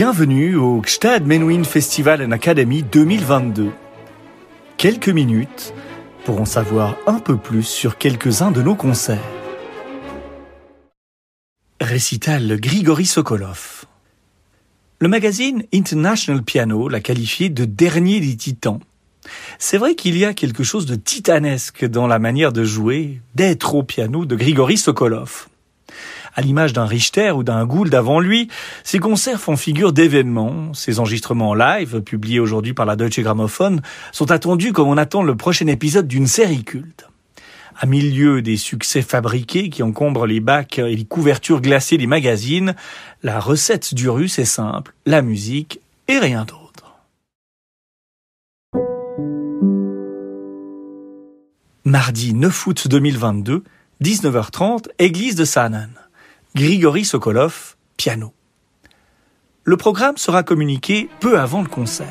Bienvenue au Gstad Menuhin Festival and Academy 2022. Quelques minutes pour en savoir un peu plus sur quelques-uns de nos concerts. Récital Grigory Sokolov. Le magazine International Piano l'a qualifié de dernier des titans. C'est vrai qu'il y a quelque chose de titanesque dans la manière de jouer, d'être au piano de Grigory Sokolov. À l'image d'un Richter ou d'un Gould avant lui, ses concerts font figure d'événements. Ses enregistrements live, publiés aujourd'hui par la Deutsche Grammophon, sont attendus comme on attend le prochain épisode d'une série culte. À milieu des succès fabriqués qui encombrent les bacs et les couvertures glacées des magazines, la recette du russe est simple, la musique et rien d'autre. Mardi 9 août 2022, 19h30, église de Sanan. Grigory Sokolov, piano. Le programme sera communiqué peu avant le concert.